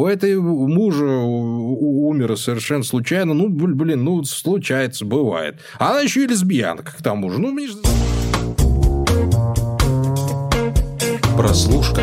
у этой мужа умер совершенно случайно. Ну, блин, ну, случается, бывает. А она еще и лесбиянка, к тому же. Ну, мне Прослушка.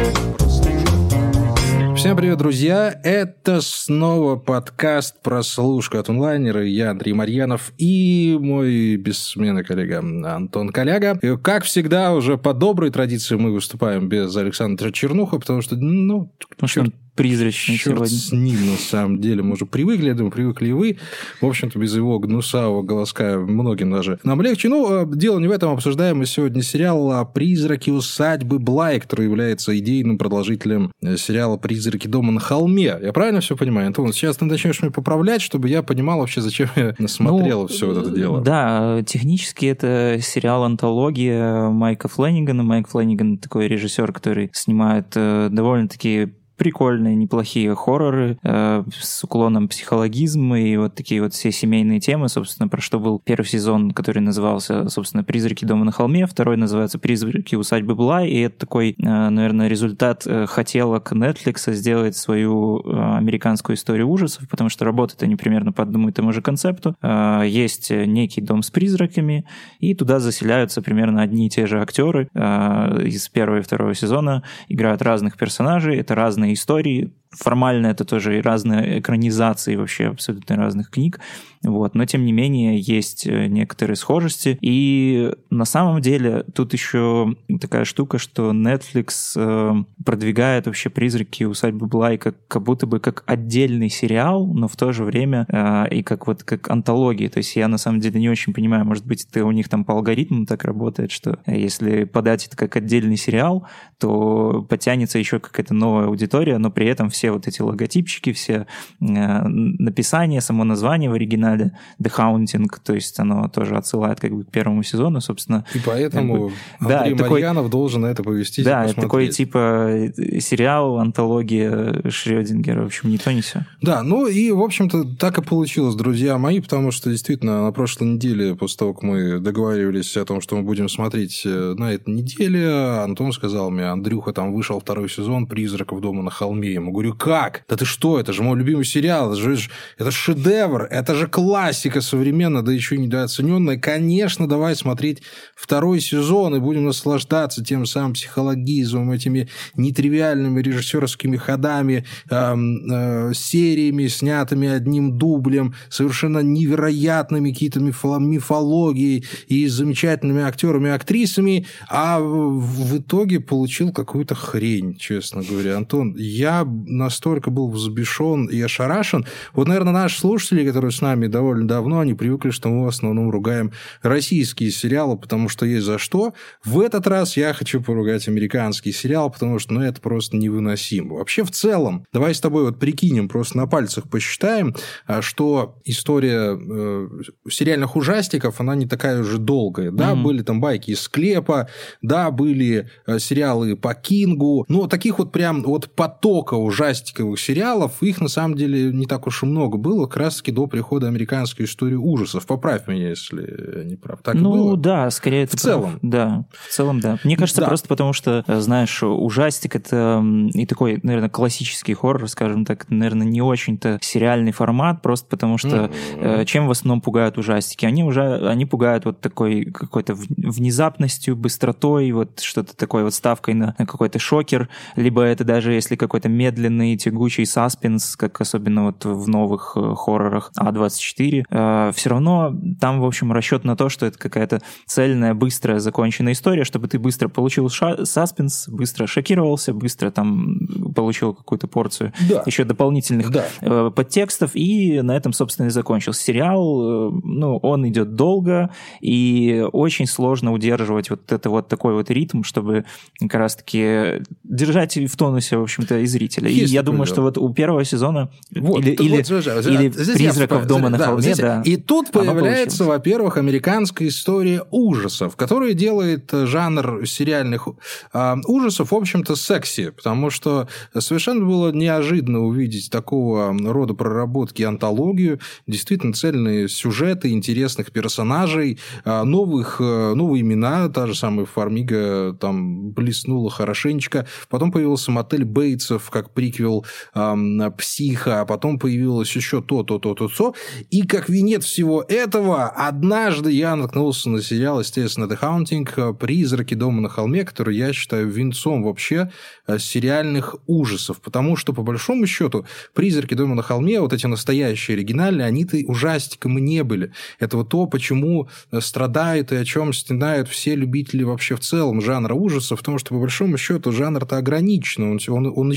Всем привет, друзья! Это снова подкаст «Прослушка от онлайнера». Я Андрей Марьянов и мой бессменный коллега Антон Коляга. И, как всегда, уже по доброй традиции мы выступаем без Александра Чернуха, потому что, ну, потому черт, призрачный Черт сегодня. с ним, на самом деле. Мы уже привыкли, я думаю, привыкли и вы. В общем-то, без его гнусавого голоска многим даже нам легче. Ну, э, дело не в этом. Обсуждаем мы сегодня сериал «Призраки усадьбы Блай», который является идейным продолжителем э, сериала «Призраки дома на холме». Я правильно все понимаю, Антон? Сейчас ты начнешь меня поправлять, чтобы я понимал вообще, зачем я смотрел ну, все вот это дело. Да, технически это сериал-антология Майка Флэннигана. Майк Флэнниган такой режиссер, который снимает э, довольно-таки прикольные, неплохие хорроры э, с уклоном психологизма и вот такие вот все семейные темы, собственно, про что был первый сезон, который назывался, собственно, «Призраки дома на холме», второй называется «Призраки усадьбы Блай», и это такой, э, наверное, результат э, хотелок Netflix сделать свою э, американскую историю ужасов, потому что работают они примерно по одному и тому же концепту. Э, есть некий дом с призраками, и туда заселяются примерно одни и те же актеры. Э, из первого и второго сезона, играют разных персонажей, это разные истории. Формально это тоже разные экранизации вообще абсолютно разных книг. Вот. Но, тем не менее, есть э, некоторые схожести. И на самом деле тут еще такая штука, что Netflix э, продвигает вообще «Призраки усадьбы Блай» как, как будто бы как отдельный сериал, но в то же время э, и как вот как антологии. То есть я на самом деле не очень понимаю, может быть, это у них там по алгоритму так работает, что если подать это как отдельный сериал, то потянется еще какая-то новая аудитория, но при этом все вот эти логотипчики, все написания, само название в оригинале The Haunting, то есть оно тоже отсылает как бы к первому сезону, собственно. И поэтому как бы, Андрей да, Марьянов такой, должен это повести. Да, это такой типа сериал, антология Шрёдингера, в общем, не то, не все. Да, ну и, в общем-то, так и получилось, друзья мои, потому что действительно на прошлой неделе, после того, как мы договаривались о том, что мы будем смотреть э, на этой неделе, Антон сказал мне, Андрюха, там вышел второй сезон «Призраков дома на холме». Я ему говорю, как? Да ты что, это же мой любимый сериал, это же это шедевр, это же классика современная, да еще недооцененная. Конечно, давай смотреть второй сезон и будем наслаждаться тем самым психологизмом, этими нетривиальными режиссерскими ходами, э, э, сериями, снятыми одним дублем, совершенно невероятными какие-то мифологией и замечательными актерами и актрисами, а в итоге получил какую-то хрень, честно говоря. Антон, я настолько был взбешен и ошарашен. Вот, наверное, наши слушатели, которые с нами довольно давно, они привыкли, что мы в основном ругаем российские сериалы, потому что есть за что. В этот раз я хочу поругать американский сериал, потому что ну, это просто невыносимо. Вообще, в целом, давай с тобой вот прикинем, просто на пальцах посчитаем, а, что история э, сериальных ужастиков, она не такая уже долгая. Да, mm-hmm. были там байки из склепа, да, были э, сериалы по Кингу, но таких вот прям вот потока ужастиковых сериалов, их на самом деле не так уж и много было, как раз-таки до прихода американскую историю ужасов. Поправь меня, если не прав. Так ну, было? да, скорее в целом. Прав. Да, в целом, да. Мне кажется, да. просто потому что, знаешь, ужастик это и такой, наверное, классический хоррор, скажем так, наверное, не очень-то сериальный формат, просто потому что mm-hmm. чем в основном пугают ужастики? Они уже, они пугают вот такой какой-то внезапностью, быстротой, вот что-то такое вот ставкой на, на какой-то шокер, либо это даже если какой-то медленный, тягучий саспенс, как особенно вот в новых э, хоррорах А24, 4, э, все равно там, в общем, расчет на то, что это какая-то цельная, быстрая, законченная история, чтобы ты быстро получил саспенс, быстро шокировался, быстро там получил какую-то порцию да. еще дополнительных да. э, подтекстов, и на этом, собственно, и закончился. Сериал, э, ну, он идет долго, и очень сложно удерживать вот это вот такой вот ритм, чтобы как раз-таки держать в тонусе, в общем-то, и зрителя. И я думаю, что вот у первого сезона вот, или, или, вот, или «Призраков дома на на да, холме, здесь, да. И тут появляется, во-первых, американская история ужасов, которая делает э, жанр сериальных э, ужасов, в общем-то, секси, потому что совершенно было неожиданно увидеть такого рода проработки антологию, действительно цельные сюжеты, интересных персонажей, э, новых, э, новые имена, та же самая Фармига там блеснула хорошенечко, потом появился мотель Бейтсов как приквел приквел эм, «Психа», а потом появилось еще то, то, то, то, то. И как венец всего этого, однажды я наткнулся на сериал, естественно, The Haunting, «Призраки дома на холме», который я считаю венцом вообще э, сериальных ужасов, потому что, по большому счету, «Призраки дома на холме», вот эти настоящие оригинальные, они-то ужастиком не были. Это вот то, почему страдают и о чем стенают все любители вообще в целом жанра ужасов, потому что, по большому счету, жанр-то ограничен, он, он, он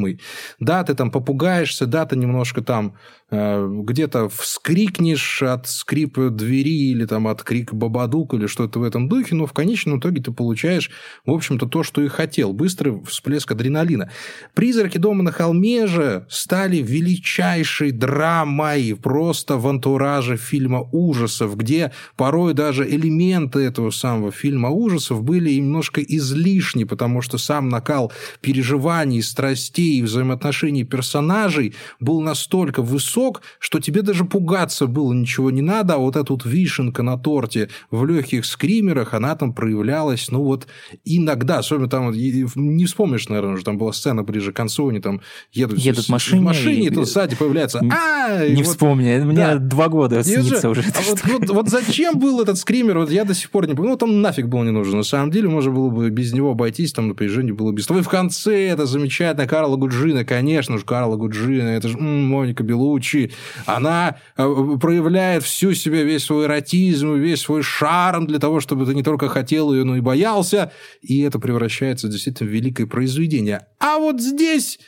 исчерпаемый. Да, ты там попугаешься, да, ты немножко там где-то вскрикнешь от скрипа двери или там от крика бабадук или что-то в этом духе, но в конечном итоге ты получаешь, в общем-то, то, что и хотел. Быстрый всплеск адреналина. «Призраки дома на холме» же стали величайшей драмой просто в антураже фильма ужасов, где порой даже элементы этого самого фильма ужасов были немножко излишни, потому что сам накал переживаний, страстей и взаимоотношений персонажей был настолько высок, кусок, что тебе даже пугаться было ничего не надо, а вот эта вот вишенка на торте в легких скримерах, она там проявлялась, ну вот иногда, особенно там, не вспомнишь, наверное, что там была сцена ближе к концу, они там едут, едут в машине, в машине, и тут сзади появляется а Не вот, вспомни, мне да. два года снится уже. А вот, вот, вот зачем был этот скример, вот я до сих пор не понимаю, ну там нафиг был не нужен, на самом деле можно было бы без него обойтись, там напряжение было без того. И в конце это замечательно, Карла Гуджина, конечно же, Карла Гуджина, это же м-м, Моника Белучи, Гуччи, она э, проявляет всю себя, весь свой эротизм, весь свой шарм для того, чтобы ты не только хотел ее, но и боялся, и это превращается действительно в великое произведение. А вот здесь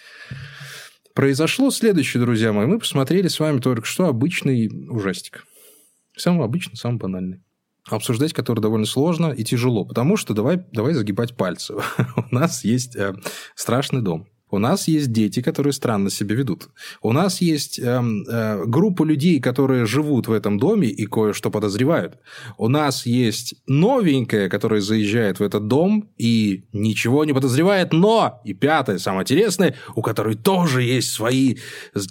произошло следующее, друзья мои. Мы посмотрели с вами только что обычный ужастик. Самый обычный, самый банальный обсуждать который довольно сложно и тяжело, потому что давай, давай загибать пальцы. У нас есть э, страшный дом. У нас есть дети, которые странно себя ведут. У нас есть э, э, группа людей, которые живут в этом доме и кое-что подозревают. У нас есть новенькая, которая заезжает в этот дом и ничего не подозревает, но, и пятое, самое интересное, у которой тоже есть свои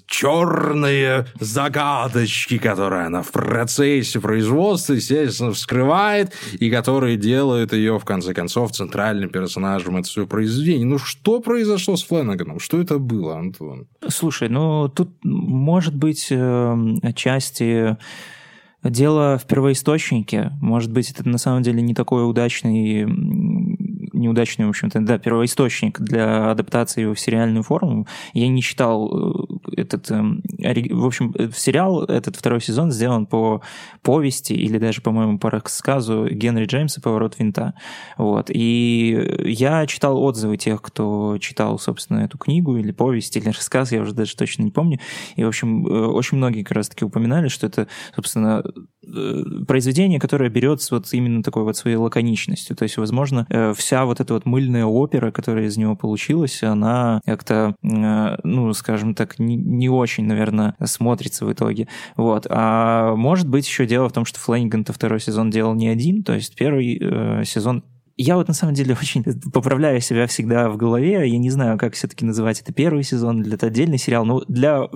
черные загадочки, которые она в процессе производства, естественно, вскрывает, и которые делают ее, в конце концов, центральным персонажем этого своего произведения. Ну, что произошло с Флэном? Фланаганом. Что это было, Антон? Слушай, ну тут может быть э, отчасти дело в первоисточнике. Может быть, это на самом деле не такой удачный неудачный, в общем-то, да, первоисточник для адаптации его в сериальную форму. Я не читал э, этот... Эм, в общем, э, сериал, этот второй сезон сделан по повести или даже, по-моему, по рассказу Генри Джеймса «Поворот винта». Вот. И я читал отзывы тех, кто читал, собственно, эту книгу или повесть, или рассказ, я уже даже точно не помню. И, в общем, э, очень многие как раз-таки упоминали, что это, собственно, произведение, которое берет вот именно такой вот своей лаконичностью. То есть, возможно, вся вот эта вот мыльная опера, которая из него получилась, она как-то, э, ну, скажем так, не, очень, наверное, смотрится в итоге. Вот. А может быть еще дело в том, что Флэниган-то второй сезон делал не один, то есть первый э, сезон я вот на самом деле очень поправляю себя всегда в голове. Я не знаю, как все-таки называть это первый сезон или это отдельный сериал. Но для,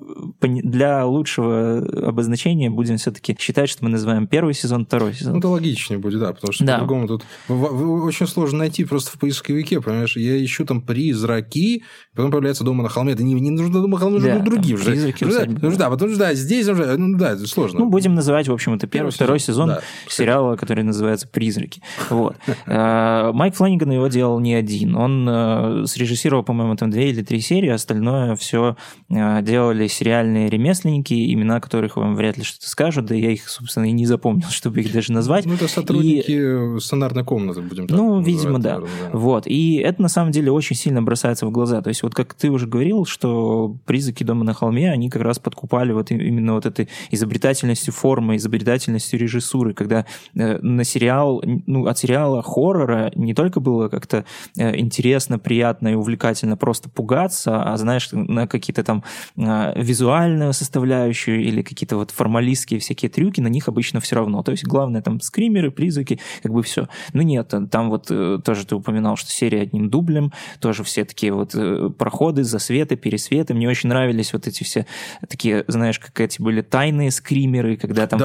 для лучшего обозначения будем все-таки считать, что мы называем первый сезон, второй сезон. Ну, это логичнее будет, да, потому что да. по-другому тут очень сложно найти просто в поисковике, понимаешь? Я ищу там призраки, потом появляется дома на холме. Это не, не нужно дома на холме, нужно да, другие уже. Призраки да, да, потому что да, здесь уже, ну да, это сложно. Ну, будем называть, в общем, это первый, первый второй сезон, сезон да, сериала, который называется «Призраки». Вот. А, Майк Фланиган его делал не один. Он э, срежиссировал, по-моему, там две или три серии, остальное все э, делали сериальные ремесленники, имена которых вам вряд ли что-то скажут, да я их, собственно, и не запомнил, чтобы их даже назвать. Ну, это сотрудники и... сценарной комнаты, будем так Ну, видимо, да. Наверное, да. Вот. И это, на самом деле, очень сильно бросается в глаза. То есть, вот как ты уже говорил, что «Призраки дома на холме», они как раз подкупали вот именно вот этой изобретательностью формы, изобретательностью режиссуры, когда э, на сериал, ну, от сериала хоррора не только было как-то э, интересно, приятно и увлекательно просто пугаться, а, знаешь, на какие-то там визуальные визуальную составляющую или какие-то вот формалистские всякие трюки, на них обычно все равно. То есть главное там скримеры, призраки, как бы все. Но нет, там вот э, тоже ты упоминал, что серия одним дублем, тоже все такие вот э, проходы, засветы, пересветы. Мне очень нравились вот эти все такие, знаешь, как эти были тайные скримеры, когда там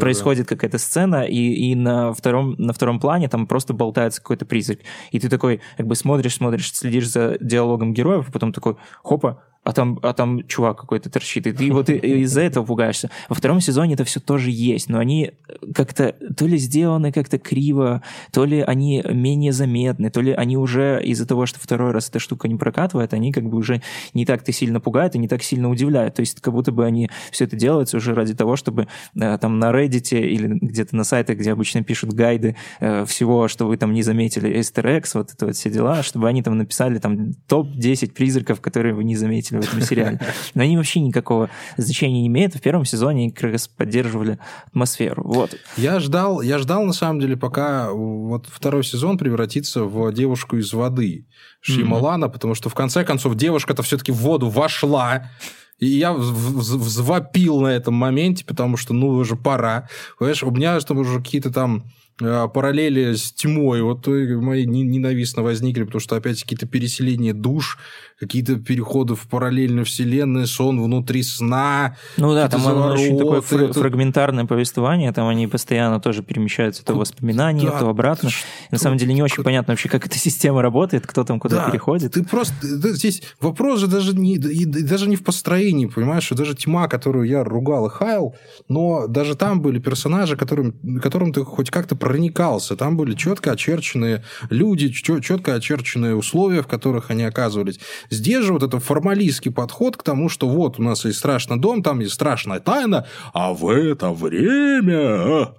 происходит какая-то сцена, и, и на, втором, на втором плане там просто болтается какой-то призрак. И ты такой, как бы смотришь, смотришь, следишь за диалогом героев, а потом такой, хопа, а там, а там чувак какой-то торчит, и ты вот из-за этого пугаешься. Во втором сезоне это все тоже есть, но они как-то то ли сделаны как-то криво, то ли они менее заметны, то ли они уже из-за того, что второй раз эта штука не прокатывает, они как бы уже не так-то сильно пугают и не так сильно удивляют. То есть как будто бы они все это делаются уже ради того, чтобы э, там на Reddit или где-то на сайтах, где обычно пишут гайды э, всего, что вы там не заметили, eggs, вот это вот все дела, чтобы они там написали там топ-10 призраков, которые вы не заметили в этом сериале. Но они вообще никакого значения не имеют. В первом сезоне они как раз поддерживали атмосферу. Вот. Я ждал, я ждал, на самом деле, пока вот второй сезон превратится в девушку из воды Шималана, mm-hmm. потому что, в конце концов, девушка-то все-таки в воду вошла. И я взвопил на этом моменте, потому что, ну, уже пора. Понимаешь, у меня там уже какие-то там параллели с тьмой вот мои ненавистно возникли, потому что опять какие-то переселения душ, какие-то переходы в параллельную вселенную, сон внутри сна. Ну да, там завороты, очень такое это... фрагментарное повествование, там они постоянно тоже перемещаются то воспоминания, да, то обратно. Что... На самом деле не очень понятно вообще, как эта система работает, кто там куда да, переходит. Ты просто... Здесь вопрос же даже не, и, даже не в построении, понимаешь, что даже тьма, которую я ругал и хаял, но даже там были персонажи, которым, которым ты хоть как-то проникался. Там были четко очерченные люди, четко очерченные условия, в которых они оказывались. Здесь же вот это формалистский подход к тому, что вот у нас есть страшный дом, там есть страшная тайна, а в это время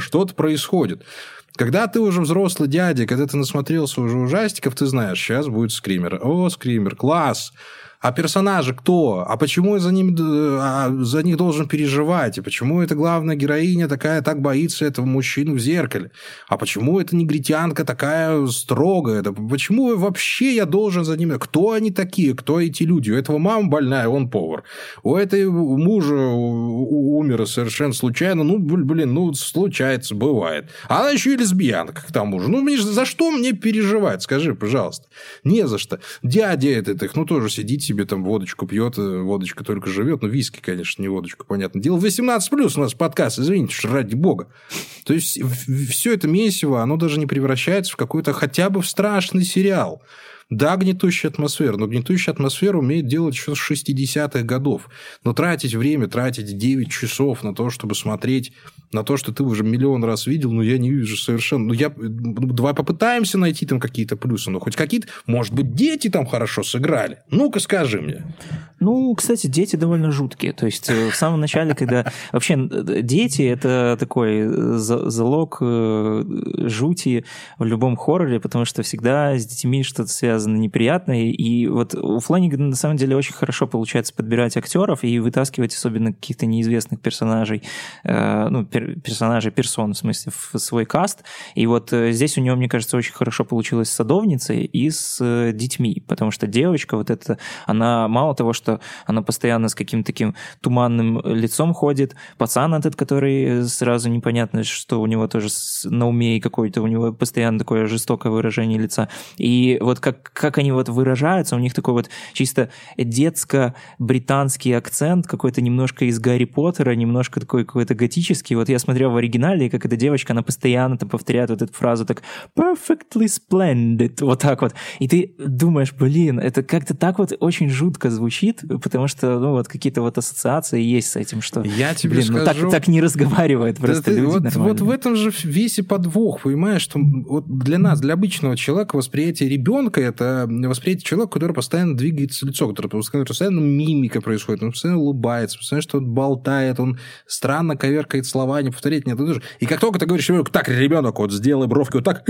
что-то происходит. Когда ты уже взрослый дядя, когда ты насмотрелся уже ужастиков, ты знаешь, сейчас будет скример. О, скример, класс! А персонажи кто? А почему за, ним, а за них должен переживать? И почему эта главная героиня такая так боится этого мужчину в зеркале? А почему эта негритянка такая строгая? Это почему вообще я должен за ними? Кто они такие? Кто эти люди? У этого мама больная, он повар. У этой мужа умер совершенно случайно. Ну, блин, ну, случается, бывает. А она еще и лесбиянка, к тому же. Ну, мне, за что мне переживать? Скажи, пожалуйста. Не за что. Дядя этот их, ну, тоже сидите себе там водочку пьет, э, водочка только живет. Ну, виски, конечно, не водочку, понятное дело. 18 плюс у нас подкаст, извините, ради бога. То есть, все это месиво, оно даже не превращается в какой-то хотя бы в страшный сериал. Да, гнетущая атмосфера, но гнетущая атмосфера умеет делать еще с 60-х годов. Но тратить время, тратить 9 часов на то, чтобы смотреть на то, что ты уже миллион раз видел, ну, я не вижу совершенно... Ну, я... Ну, давай попытаемся найти там какие-то плюсы, ну, хоть какие-то... Может быть, дети там хорошо сыграли? Ну-ка, скажи мне. Ну, кстати, дети довольно жуткие. То есть, э, в самом начале, когда... Вообще, дети – это такой э, залог э, жути в любом хорроре, потому что всегда с детьми что-то связано неприятное. И вот у Фланигана, на самом деле, очень хорошо получается подбирать актеров и вытаскивать особенно каких-то неизвестных персонажей, ну, персонажей, персон, в смысле, в свой каст. И вот э, здесь у него, мне кажется, очень хорошо получилось с садовницей и с э, детьми, потому что девочка вот эта, она мало того, что она постоянно с каким-то таким туманным лицом ходит, пацан этот, который сразу непонятно, что у него тоже на уме и какой-то у него постоянно такое жестокое выражение лица. И вот как, как они вот выражаются, у них такой вот чисто детско-британский акцент, какой-то немножко из Гарри Поттера, немножко такой какой-то готический. Вот я смотрел в оригинале, как эта девочка, она постоянно там повторяет вот эту фразу так perfectly splendid, вот так вот. И ты думаешь, блин, это как-то так вот очень жутко звучит, потому что, ну, вот какие-то вот ассоциации есть с этим, что, я тебе блин, скажу, ну, так, так не разговаривает просто да, люди вот, вот в этом же весь и подвох, понимаешь, что вот для нас, для обычного человека восприятие ребенка это восприятие человека, который постоянно двигается лицо, который постоянно мимика происходит, он постоянно улыбается, постоянно что-то болтает, он странно коверкает слова, не повторять, нет, тоже. И как только ты говоришь ребенку, так, ребенок, вот сделай бровки вот так,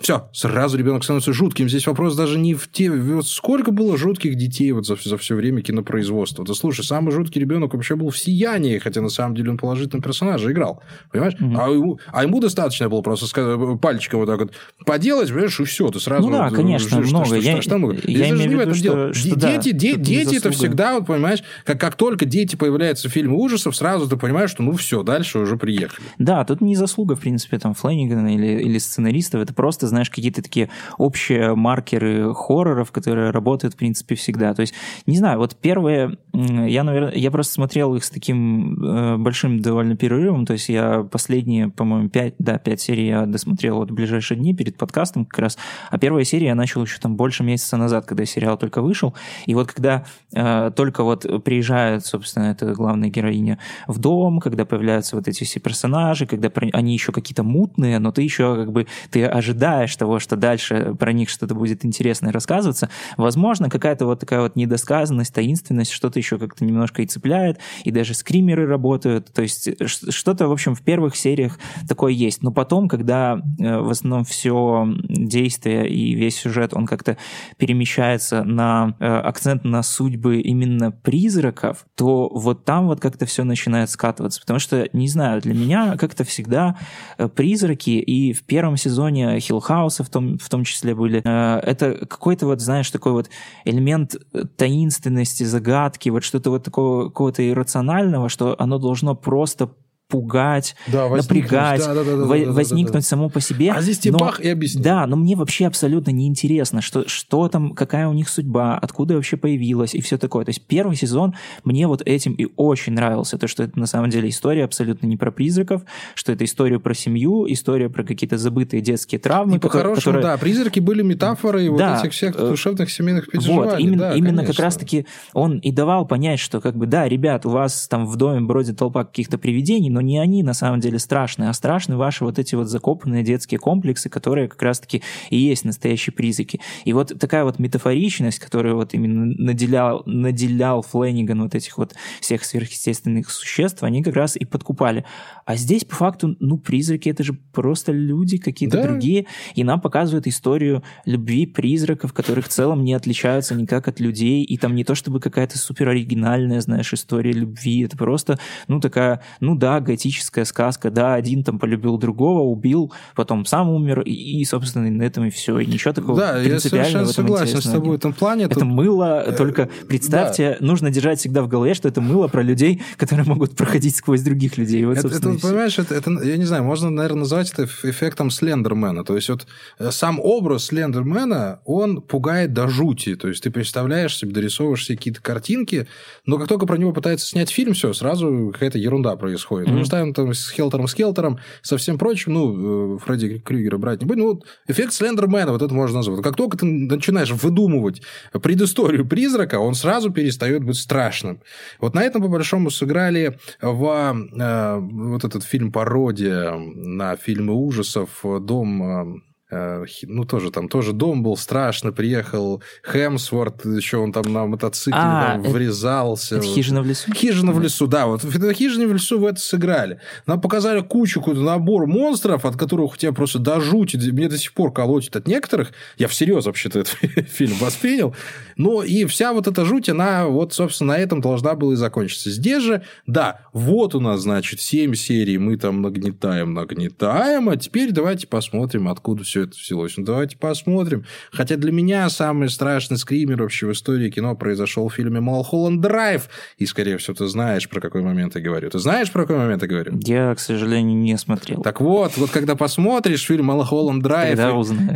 Все, сразу ребенок становится жутким. Здесь вопрос даже не в те... Вот сколько было жутких детей вот за, за все время кинопроизводства? Да слушай, самый жуткий ребенок вообще был в «Сиянии», хотя на самом деле он положительным персонажа играл. Понимаешь? Mm-hmm. А, ему, а ему достаточно было просто сказать, пальчиком вот так вот поделать, понимаешь, и все, ты сразу... Ну да, вот, конечно, что, много. Что, я, что, много. я Здесь имею в виду, что, что дети, да, де, дети это всегда, вот, понимаешь, как, как только дети появляются в фильме ужасов, сразу ты понимаешь, что ну все, дальше уже приехали. Да, тут не заслуга, в принципе, там, Флэннигана или, или сценаристов, это просто, знаешь, какие-то такие общие маркеры хорроров, которые работают, в принципе, всегда. То есть, не знаю, вот первые, я, наверное, я просто смотрел их с таким э, большим довольно перерывом, то есть я последние, по-моему, пять, да, пять серий я досмотрел вот в ближайшие дни перед подкастом как раз, а первая серия я начал еще там больше месяца назад, когда сериал только вышел, и вот когда э, только вот приезжает, собственно, эта главная героиня в дом, когда появляются вот эти все персонажи, когда они еще какие-то мутные, но ты еще как бы, ты ожидаешь того, что дальше про них что-то будет интересное рассказываться, возможно, какая-то вот такая вот недосказанность, таинственность, что-то еще как-то немножко и цепляет, и даже скримеры работают, то есть что-то, в общем, в первых сериях такое есть, но потом, когда э, в основном все действие и весь сюжет, он как-то перемещается на э, акцент на судьбы именно призраков, то вот там вот как-то все начинает скатываться, потому что, не знаю, для меня как-то всегда э, призраки, и в первом сезоне Хиллхауса в том, в том числе были, это какой-то вот, знаешь, такой вот элемент таинственности, загадки, вот что-то вот такого какого-то иррационального, что оно должно просто пугать, да, напрягать, да, да, да, да, возникнуть да, да, само по себе. А здесь тебе бах и объясни. Да, но мне вообще абсолютно неинтересно, что, что там, какая у них судьба, откуда вообще появилась и все такое. То есть первый сезон мне вот этим и очень нравился, то, что это на самом деле история абсолютно не про призраков, что это история про семью, история про какие-то забытые детские травмы. И по-хорошему, которые... да, призраки были метафорой да, вот этих всех э, душевных семейных переживаний. Вот, именно, да, именно как раз-таки он и давал понять, что как бы, да, ребят, у вас там в доме бродит толпа каких-то привидений, но но не они на самом деле страшные, а страшны ваши вот эти вот закопанные детские комплексы, которые как раз-таки и есть настоящие призраки. И вот такая вот метафоричность, которая вот именно наделял, наделял Флэниган вот этих вот всех сверхъестественных существ, они как раз и подкупали. А здесь, по факту, ну, призраки — это же просто люди какие-то да. другие, и нам показывают историю любви призраков, которые в целом не отличаются никак от людей, и там не то чтобы какая-то супер оригинальная, знаешь, история любви, это просто, ну, такая, ну да, готическая сказка, да, один там полюбил другого, убил, потом сам умер, и, и собственно, на этом и все. И ничего такого да, я совершенно согласен с тобой в этом плане. Это тут... мыло, э, только представьте, да. нужно держать всегда в голове, что это мыло про людей, которые могут проходить сквозь других людей. Вот, это, это понимаешь, это, это, я не знаю, можно, наверное, назвать это эффектом Слендермена. То есть вот э, сам образ Слендермена, он пугает до жути. То есть ты представляешь себе, дорисовываешь себе какие-то картинки, но как только про него пытаются снять фильм, все, сразу какая-то ерунда происходит. Mm-hmm. Ставим там с Хелтером, с Хелтером, со всем прочим, ну, э, Фредди Крюгера брать не будем. Ну, вот эффект Слендермена, вот это можно назвать. Как только ты начинаешь выдумывать предысторию призрака, он сразу перестает быть страшным. Вот на этом, по большому, сыграли в э, вот этот фильм пародия на фильмы ужасов «Дом Э, ну, тоже там, тоже дом был страшно, приехал Хемсворт, еще он там на мотоцикле а, там, врезался. Это, это хижина в лесу? Хижина в лесу, да, вот в хижине в лесу в это сыграли. Нам показали кучу, какой-то набор монстров, от которых у тебя просто до жути, мне до сих пор колотит от некоторых, я всерьез вообще-то этот фильм воспринял, но и вся вот эта жуть, она вот, собственно, на этом должна была и закончиться. Здесь же, да, вот у нас, значит, 7 серий, мы там нагнетаем, нагнетаем, а теперь давайте посмотрим, откуда все это взялось. Ну, давайте посмотрим. Хотя для меня самый страшный скример вообще в истории кино произошел в фильме «Малхолланд Драйв». И, скорее всего, ты знаешь, про какой момент я говорю. Ты знаешь, про какой момент я говорю? Я, к сожалению, не смотрел. Так вот, вот когда посмотришь фильм «Малхолланд Драйв»,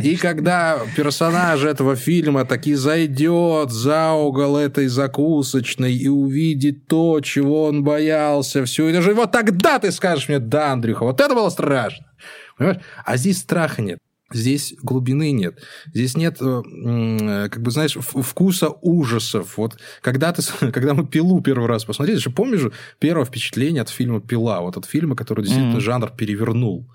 и, и когда персонаж этого фильма таки зайдет за угол этой закусочной и увидит то, чего он боялся, все, и даже вот тогда ты скажешь мне, да, Андрюха, вот это было страшно. Понимаешь? А здесь страха нет. Здесь глубины нет. Здесь нет, э, э, как бы, знаешь, вкуса ужасов. Вот когда, ты, когда мы «Пилу» первый раз посмотрели, же помнишь первое впечатление от фильма «Пила», вот от фильма, который действительно mm-hmm. жанр перевернул.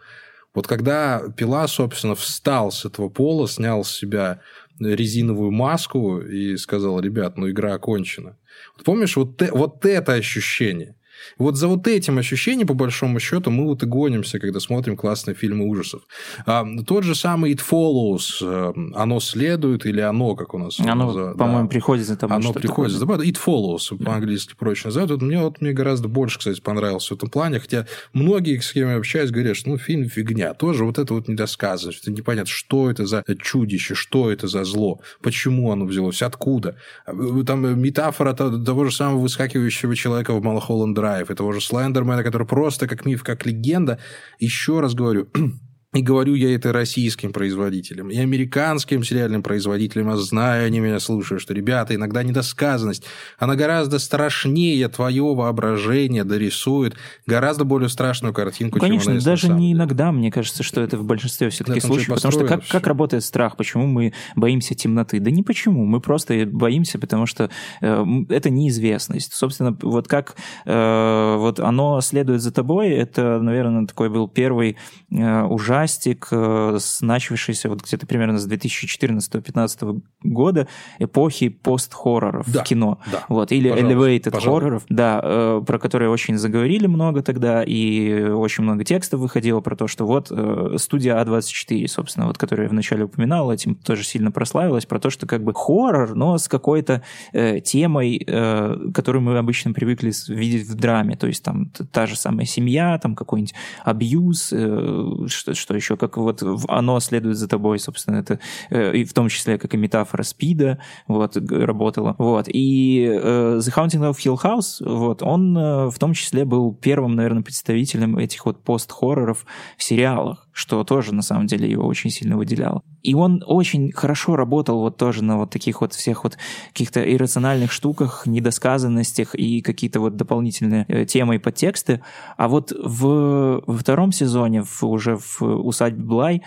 Вот когда «Пила», собственно, встал с этого пола, снял с себя резиновую маску и сказал, ребят, ну игра окончена. Вот помнишь, вот, вот это ощущение. Вот за вот этим ощущением, по большому счету, мы вот и гонимся, когда смотрим классные фильмы ужасов. А, тот же самый It Follows, э, оно следует или оно, как у нас? Оно, за, по-моему, да, приходит за тобой. Оно приходит за тобой. It Follows, да. по-английски проще называют. Вот мне, вот, мне гораздо больше, кстати, понравился в этом плане, хотя многие, с кем я общаюсь, говорят, что ну, фильм фигня. Тоже вот это вот недосказанность. Это непонятно, что это за чудище, что это за зло, почему оно взялось, откуда. Там метафора того же самого выскакивающего человека в Малхолланд Драйв, и того же Слендермена, который просто как миф, как легенда. Еще раз говорю, И говорю я это российским производителям, и американским сериальным производителям, а знаю, они меня слушают, что, ребята, иногда недосказанность, она гораздо страшнее твое воображение дорисует гораздо более страшную картинку, ну, Конечно, чем даже не иногда, мне кажется, что это в большинстве все-таки случаев, потому что как, как работает страх, почему мы боимся темноты? Да не почему, мы просто боимся, потому что э, это неизвестность. Собственно, вот как э, вот оно следует за тобой, это, наверное, такой был первый э, ужас ужастик, э, начавшийся вот где-то примерно с 2014-2015 года, эпохи пост-хорроров да, в кино. Да, вот, или elevated пожалуйста. хорроров, да, э, про которые очень заговорили много тогда, и очень много текстов выходило про то, что вот э, студия А24, собственно, вот, которую я вначале упоминал, этим тоже сильно прославилась, про то, что как бы хоррор, но с какой-то э, темой, э, которую мы обычно привыкли видеть в драме, то есть там та же самая семья, там какой-нибудь абьюз, э, что, что еще, как вот оно следует за тобой, собственно, это э, и в том числе как и метафора спида, вот, работала, вот, и э, The Haunting of Hill House, вот, он э, в том числе был первым, наверное, представителем этих вот пост-хорроров в сериалах, что тоже, на самом деле, его очень сильно выделяло. И он очень хорошо работал вот тоже на вот таких вот всех вот каких-то иррациональных штуках, недосказанностях и какие-то вот дополнительные э, темы и подтексты. А вот в, во втором сезоне, в, уже в «Усадьбе Блай»,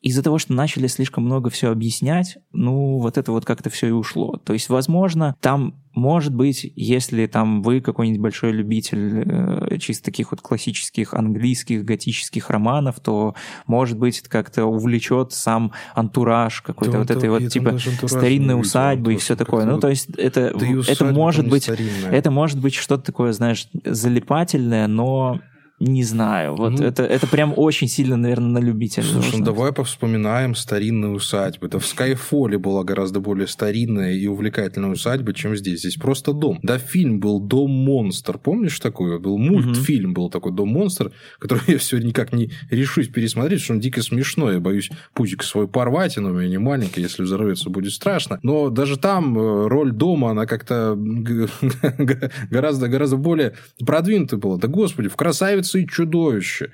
из-за того, что начали слишком много все объяснять, ну, вот это вот как-то все и ушло. То есть, возможно, там, может быть, если там вы какой-нибудь большой любитель э, чисто таких вот классических английских готических романов, то, может быть, это как-то увлечет сам антураж какой-то да, вот этой вот типа старинной усадьбы и все такое. Ну, то есть, это, да это может быть, это может быть что-то такое, знаешь, залипательное, но не знаю. Вот ну, это, это прям очень сильно, наверное, на любителя. Слушай, ну давай повспоминаем старинные усадьбы. Да в Скайфоле была гораздо более старинная и увлекательная усадьба, чем здесь. Здесь просто дом. Да, фильм был «Дом-монстр». Помнишь такой? Был мультфильм, был такой «Дом-монстр», который я все никак не решусь пересмотреть, потому что он дико смешной. Я боюсь пузик свой порвать, но у меня не маленький, если взорвется, будет страшно. Но даже там э, роль дома, она как-то гораздо, гораздо более продвинутая была. Да господи, в «Красавице и чудовище.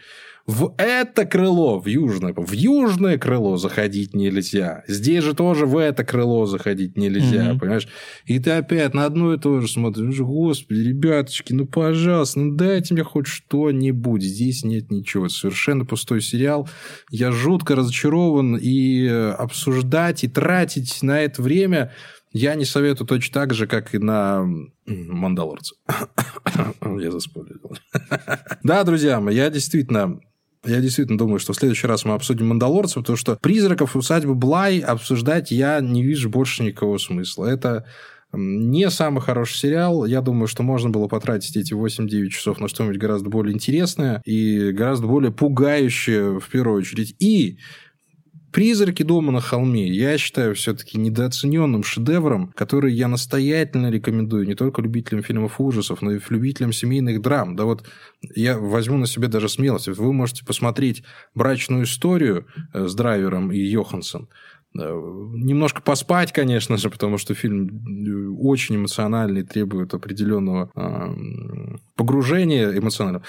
В это крыло, в южное, в южное крыло заходить нельзя. Здесь же тоже в это крыло заходить нельзя, mm-hmm. понимаешь? И ты опять на одно и то же смотришь. Господи, ребяточки, ну, пожалуйста, ну, дайте мне хоть что-нибудь. Здесь нет ничего. Это совершенно пустой сериал. Я жутко разочарован. И обсуждать, и тратить на это время я не советую точно так же, как и на Мандалорца. Я заспойлерил. Да, друзья мои, я действительно я действительно думаю, что в следующий раз мы обсудим «Мандалорцев», потому что «Призраков» усадьбы Блай обсуждать я не вижу больше никакого смысла. Это не самый хороший сериал. Я думаю, что можно было потратить эти 8-9 часов на что-нибудь гораздо более интересное и гораздо более пугающее в первую очередь. И «Призраки дома на холме» я считаю все-таки недооцененным шедевром, который я настоятельно рекомендую не только любителям фильмов ужасов, но и любителям семейных драм. Да вот я возьму на себе даже смелость. Вы можете посмотреть «Брачную историю» э, с Драйвером и Йоханссон. Э, немножко поспать, конечно же, потому что фильм э, очень эмоциональный, требует определенного погружения эмоционального.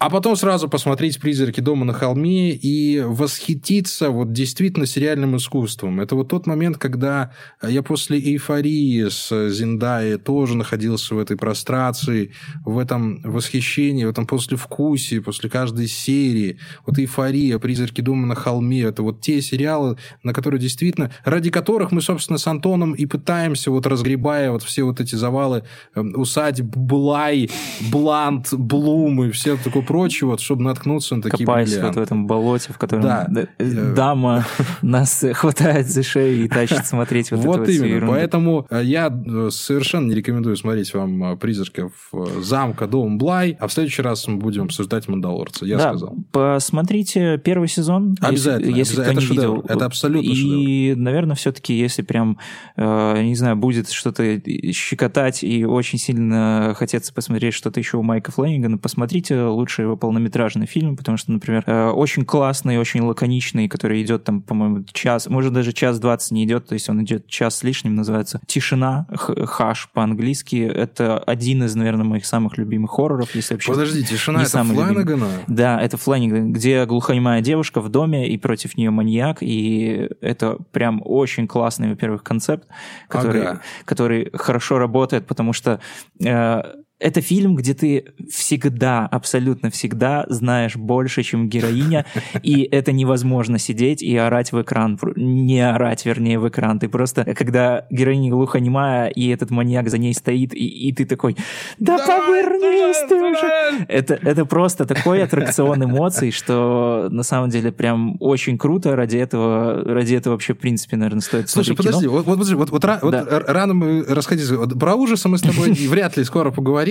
А потом сразу посмотреть «Призраки дома на холме» и восхититься вот действительно сериальным искусством. Это вот тот момент, когда я после эйфории с Зиндаи тоже находился в этой прострации, в этом восхищении, в этом послевкусии, после каждой серии. Вот эйфория, «Призраки дома на холме» – это вот те сериалы, на которые действительно, ради которых мы, собственно, с Антоном и пытаемся, вот разгребая вот все вот эти завалы эм, усадьб, Блай, Блант, Блум и все такое прочее, вот, чтобы наткнуться на такие Копаясь бриллианты. вот в этом болоте, в котором Да. д- дама нас хватает за шею и тащит смотреть вот, Вот эту всю именно. ерунду. Поэтому э, я э, совершенно не рекомендую смотреть вам э, «Призраков э, замка Дом Блай», а в следующий раз мы будем обсуждать «Мандалорца», я да, сказал. посмотрите первый сезон, Обязательно, если, обязательно. Это шедевр. видел. Это абсолютно И, наверное, все-таки, если прям, э, не знаю, будет что-то щекотать и очень сильно хотеться посмотреть что-то еще у Майка Флэнигана, посмотрите лучше его полнометражный фильм, потому что, например, э, очень классный, очень лаконичный, который идет там, по-моему, час, может, даже час двадцать не идет, то есть он идет час с лишним, называется «Тишина», «Хаш» по-английски. Это один из, наверное, моих самых любимых хорроров, если вообще... Подожди, «Тишина» это. Фланагана? Да, это Флэниган, где глухонемая девушка в доме, и против нее маньяк, и это прям очень классный, во-первых, концепт, который, Ага. который хорошо работает, потому что э, это фильм, где ты всегда, абсолютно всегда знаешь больше, чем героиня, и это невозможно сидеть и орать в экран, не орать, вернее, в экран. Ты просто, когда героиня глухонемая, и этот маньяк за ней стоит, и, и ты такой, да повернись ты уже! Это, это просто такой аттракцион эмоций, что на самом деле прям очень круто. Ради этого, ради этого вообще, в принципе, наверное, стоит Слушай, смотреть кино. подожди, вот, вот, подожди, вот, вот, вот Да. р- рано мы расходиться. Вот про ужасы мы с тобой вряд ли скоро поговорим.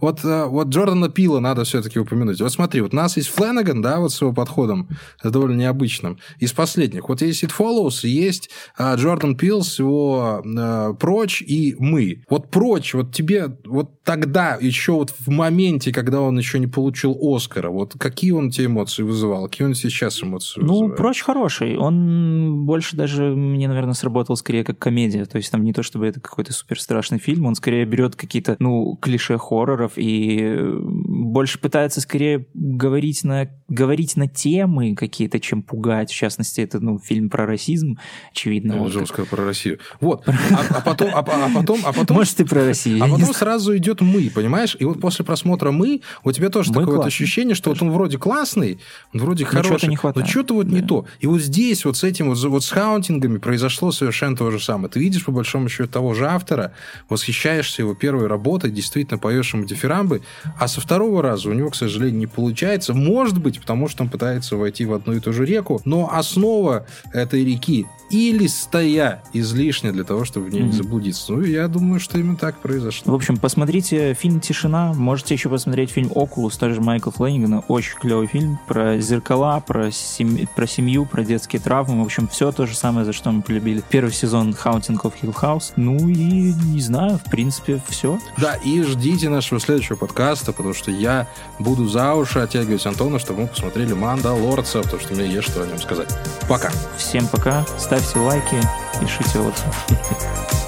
Вот, э, вот Джордана Пила надо все-таки упомянуть. Вот смотри, вот у нас есть Фленаган, да, вот с его подходом довольно необычным. Из последних. Вот есть It Follows, есть э, Джордан Пил с его э, «Прочь» и «Мы». Вот «Прочь», вот тебе вот тогда, еще вот в моменте, когда он еще не получил Оскара, вот какие он тебе эмоции вызывал? Какие он сейчас эмоции Ну, вызывает? прочь хороший. Он больше даже мне, наверное, сработал скорее как комедия. То есть там не то, чтобы это какой-то супер страшный фильм, он скорее берет какие-то, ну, клише хорроров и э, больше пытается скорее говорить на, говорить на темы какие-то, чем пугать. В частности, это, ну, фильм про расизм, очевидно. Я вот уже как- про Россию. Вот. А, а потом, а, а потом, а потом, Может, ты про Россию. а потом сразу идет мы, понимаешь? И вот после просмотра мы, у тебя тоже такое вот ощущение, что вот он вроде классный, он вроде хороший, чего-то не хватает. но что-то вот не то. И вот здесь вот с этим вот, вот с haunting ами произошло совершенно то же самое. Ты видишь по большому счету того же автора, восхищаешься его первой работой, действительно поешь ему дифирамбы, а со второго раза у него, к сожалению, не получается. Может быть, потому что он пытается войти в одну и ту же реку, но основа этой реки или стоя излишне для того, чтобы в ней не заблудиться. Ну, я думаю, что именно так произошло. В общем, посмотрите фильм «Тишина». Можете еще посмотреть фильм «Окулус», тоже Майкла Флэнигана. Очень клевый фильм про зеркала, про, сем- про семью, про детские травмы. В общем, все то же самое, за что мы полюбили первый сезон «Haunting of Hill House». Ну и, не знаю, в принципе, все. Да, и ждите нашего следующего подкаста, потому что я буду за уши оттягивать Антона, чтобы мы посмотрели «Мандалорца», потому что мне есть что о нем сказать. Пока. Всем пока, ставьте лайки, пишите отзывы.